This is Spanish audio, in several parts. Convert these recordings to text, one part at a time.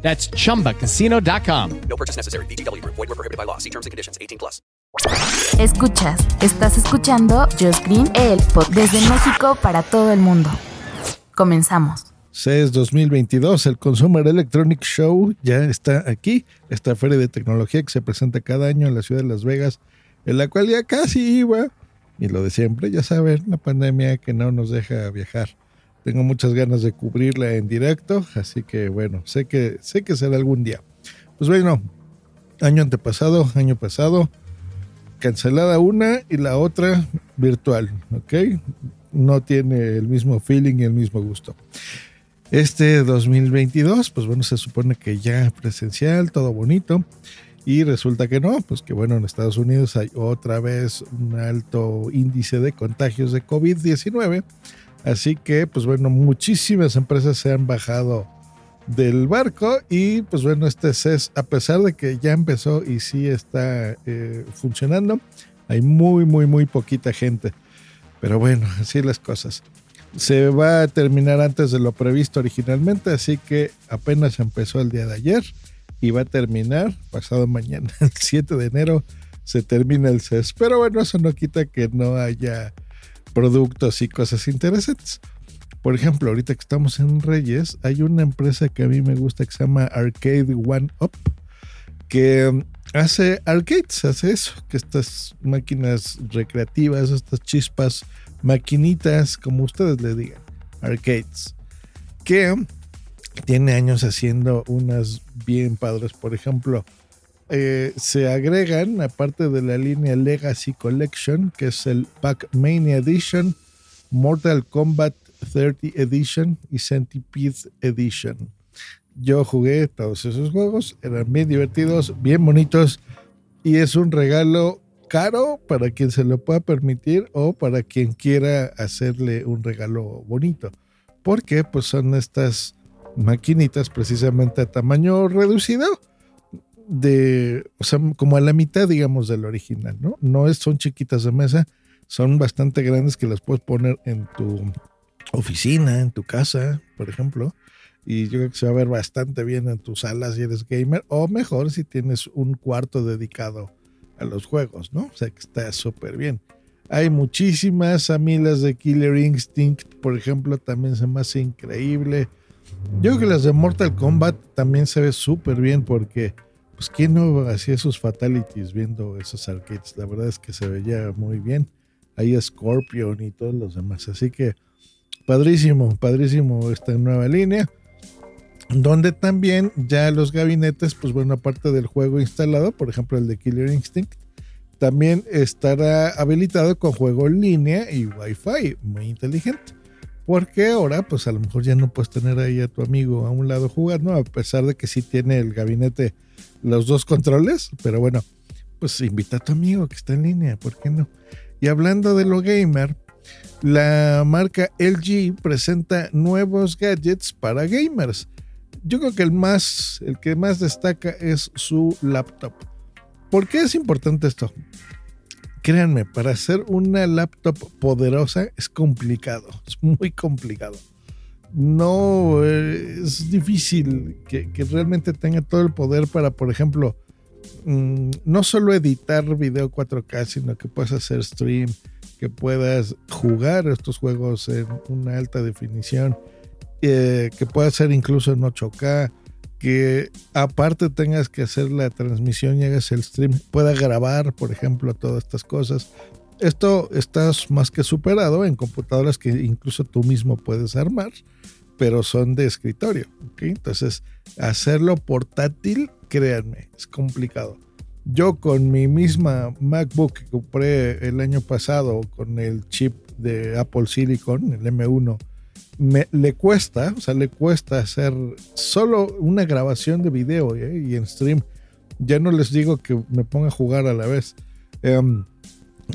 That's chumbacasino.com. No purchase necessary. BGW. Void were prohibited by law. See terms and conditions. 18 plus. Escuchas, estás escuchando Just Green, el pod desde México para todo el mundo. Comenzamos. CES 2022, el Consumer Electronic Show ya está aquí, esta feria de tecnología que se presenta cada año en la ciudad de Las Vegas, en la cual ya casi iba, y lo de siempre, ya saben, la pandemia que no nos deja viajar. Tengo muchas ganas de cubrirla en directo, así que bueno, sé que, sé que será algún día. Pues bueno, año antepasado, año pasado, cancelada una y la otra virtual, ¿ok? No tiene el mismo feeling y el mismo gusto. Este 2022, pues bueno, se supone que ya presencial, todo bonito. Y resulta que no, pues que bueno, en Estados Unidos hay otra vez un alto índice de contagios de COVID-19. Así que, pues bueno, muchísimas empresas se han bajado del barco y pues bueno, este CES, a pesar de que ya empezó y sí está eh, funcionando, hay muy, muy, muy poquita gente. Pero bueno, así las cosas. Se va a terminar antes de lo previsto originalmente, así que apenas empezó el día de ayer y va a terminar pasado mañana, el 7 de enero, se termina el CES. Pero bueno, eso no quita que no haya productos y cosas interesantes. Por ejemplo, ahorita que estamos en Reyes, hay una empresa que a mí me gusta que se llama Arcade One Up, que hace arcades, hace eso, que estas máquinas recreativas, estas chispas, maquinitas, como ustedes le digan, arcades, que tiene años haciendo unas bien padres. Por ejemplo, eh, se agregan, aparte de la línea Legacy Collection, que es el Pac-Mania Edition, Mortal Kombat 30 Edition y Centipede Edition. Yo jugué todos esos juegos, eran bien divertidos, bien bonitos y es un regalo caro para quien se lo pueda permitir o para quien quiera hacerle un regalo bonito. Porque pues son estas maquinitas precisamente a tamaño reducido de, o sea, como a la mitad, digamos, del original, ¿no? No es, son chiquitas de mesa, son bastante grandes que las puedes poner en tu oficina, en tu casa, por ejemplo. Y yo creo que se va a ver bastante bien en tus salas si eres gamer, o mejor si tienes un cuarto dedicado a los juegos, ¿no? O sea que está súper bien. Hay muchísimas amilas de Killer Instinct, por ejemplo, también se me hace increíble. Yo creo que las de Mortal Kombat también se ve súper bien porque, pues, ¿quién no hacía sus fatalities viendo esos arcades? La verdad es que se veía muy bien. Ahí Scorpion y todos los demás. Así que, padrísimo, padrísimo esta nueva línea. Donde también ya los gabinetes, pues bueno, aparte del juego instalado, por ejemplo el de Killer Instinct, también estará habilitado con juego en línea y Wi-Fi, muy inteligente. Porque ahora, pues a lo mejor ya no puedes tener ahí a tu amigo a un lado jugando, a pesar de que sí tiene el gabinete los dos controles. Pero bueno, pues invita a tu amigo que está en línea, ¿por qué no? Y hablando de lo gamer, la marca LG presenta nuevos gadgets para gamers. Yo creo que el más, el que más destaca es su laptop. ¿Por qué es importante esto? Créanme, para hacer una laptop poderosa es complicado, es muy complicado. No eh, es difícil que, realmente tenga todo el poder para, por ejemplo, mm, no solo editar video 4K, sino que puedas hacer stream, que puedas jugar estos juegos en una alta definición, eh, que puedas hacer incluso en 8K, que aparte tengas que hacer la transmisión y hagas el stream, pueda grabar, por ejemplo, todas estas cosas. Esto está más que superado en computadoras que incluso tú mismo puedes armar, pero son de escritorio. ¿okay? Entonces, hacerlo portátil, créanme, es complicado. Yo con mi misma MacBook que compré el año pasado con el chip de Apple Silicon, el M1, me, le cuesta, o sea, le cuesta hacer solo una grabación de video ¿eh? y en stream Ya no les digo que me ponga a jugar a la vez. Em,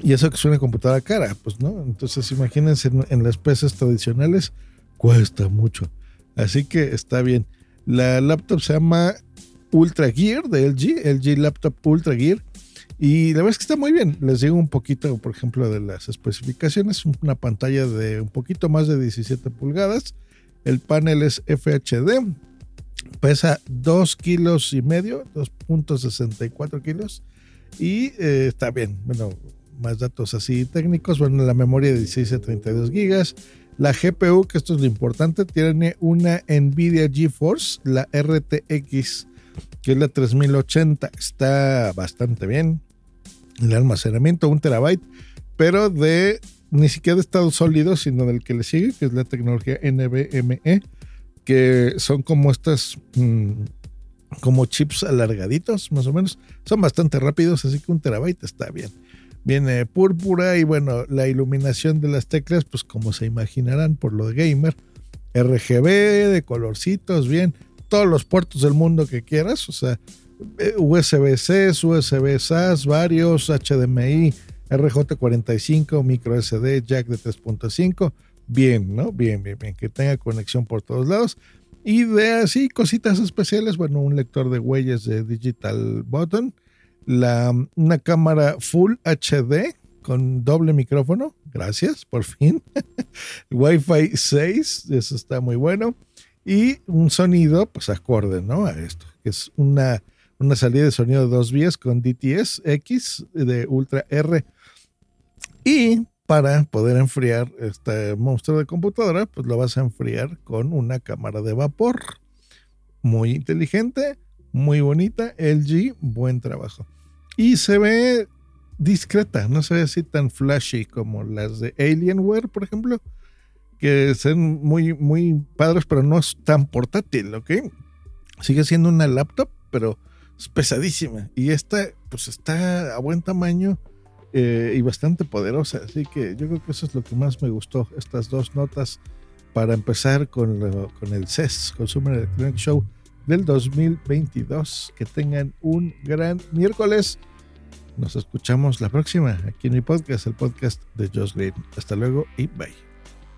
y eso que es una computadora cara, pues no. Entonces imagínense en, en las PCs tradicionales, cuesta mucho. Así que está bien. La laptop se llama Ultra Gear de LG, LG Laptop Ultra Gear. Y la verdad es que está muy bien. Les digo un poquito, por ejemplo, de las especificaciones. Una pantalla de un poquito más de 17 pulgadas. El panel es FHD. Pesa 2 kilos y medio, 2.64 kilos. Y eh, está bien. Bueno, más datos así técnicos. Bueno, la memoria de 16 a 32 gigas. La GPU, que esto es lo importante, tiene una Nvidia GeForce, la RTX, que es la 3080. Está bastante bien. El almacenamiento, un terabyte, pero de ni siquiera de estado sólido, sino del que le sigue, que es la tecnología NVMe, que son como estas, mmm, como chips alargaditos, más o menos. Son bastante rápidos, así que un terabyte está bien viene púrpura y bueno, la iluminación de las teclas, pues como se imaginarán por lo de gamer, RGB, de colorcitos, bien, todos los puertos del mundo que quieras, o sea, USB-C, USB SAS, varios, HDMI, RJ45, micro SD, jack de 3.5, bien, ¿no? Bien, bien, bien, que tenga conexión por todos lados. Y cositas especiales, bueno, un lector de huellas de Digital Button, la, una cámara Full HD con doble micrófono. Gracias, por fin. Wi-Fi 6, eso está muy bueno. Y un sonido, pues acorde, ¿no? A esto, que es una, una salida de sonido de dos vías con DTS X de Ultra R. Y para poder enfriar este monstruo de computadora, pues lo vas a enfriar con una cámara de vapor. Muy inteligente, muy bonita. LG, buen trabajo. Y se ve discreta, no se ve así tan flashy como las de Alienware, por ejemplo, que son muy, muy padres, pero no es tan portátil, ¿ok? Sigue siendo una laptop, pero es pesadísima. Y esta, pues está a buen tamaño eh, y bastante poderosa. Así que yo creo que eso es lo que más me gustó, estas dos notas para empezar con, con el CES, Consumer Electronic Show del 2022. Que tengan un gran miércoles. Nos escuchamos la próxima aquí en mi podcast, el podcast de Josh Green. Hasta luego y bye.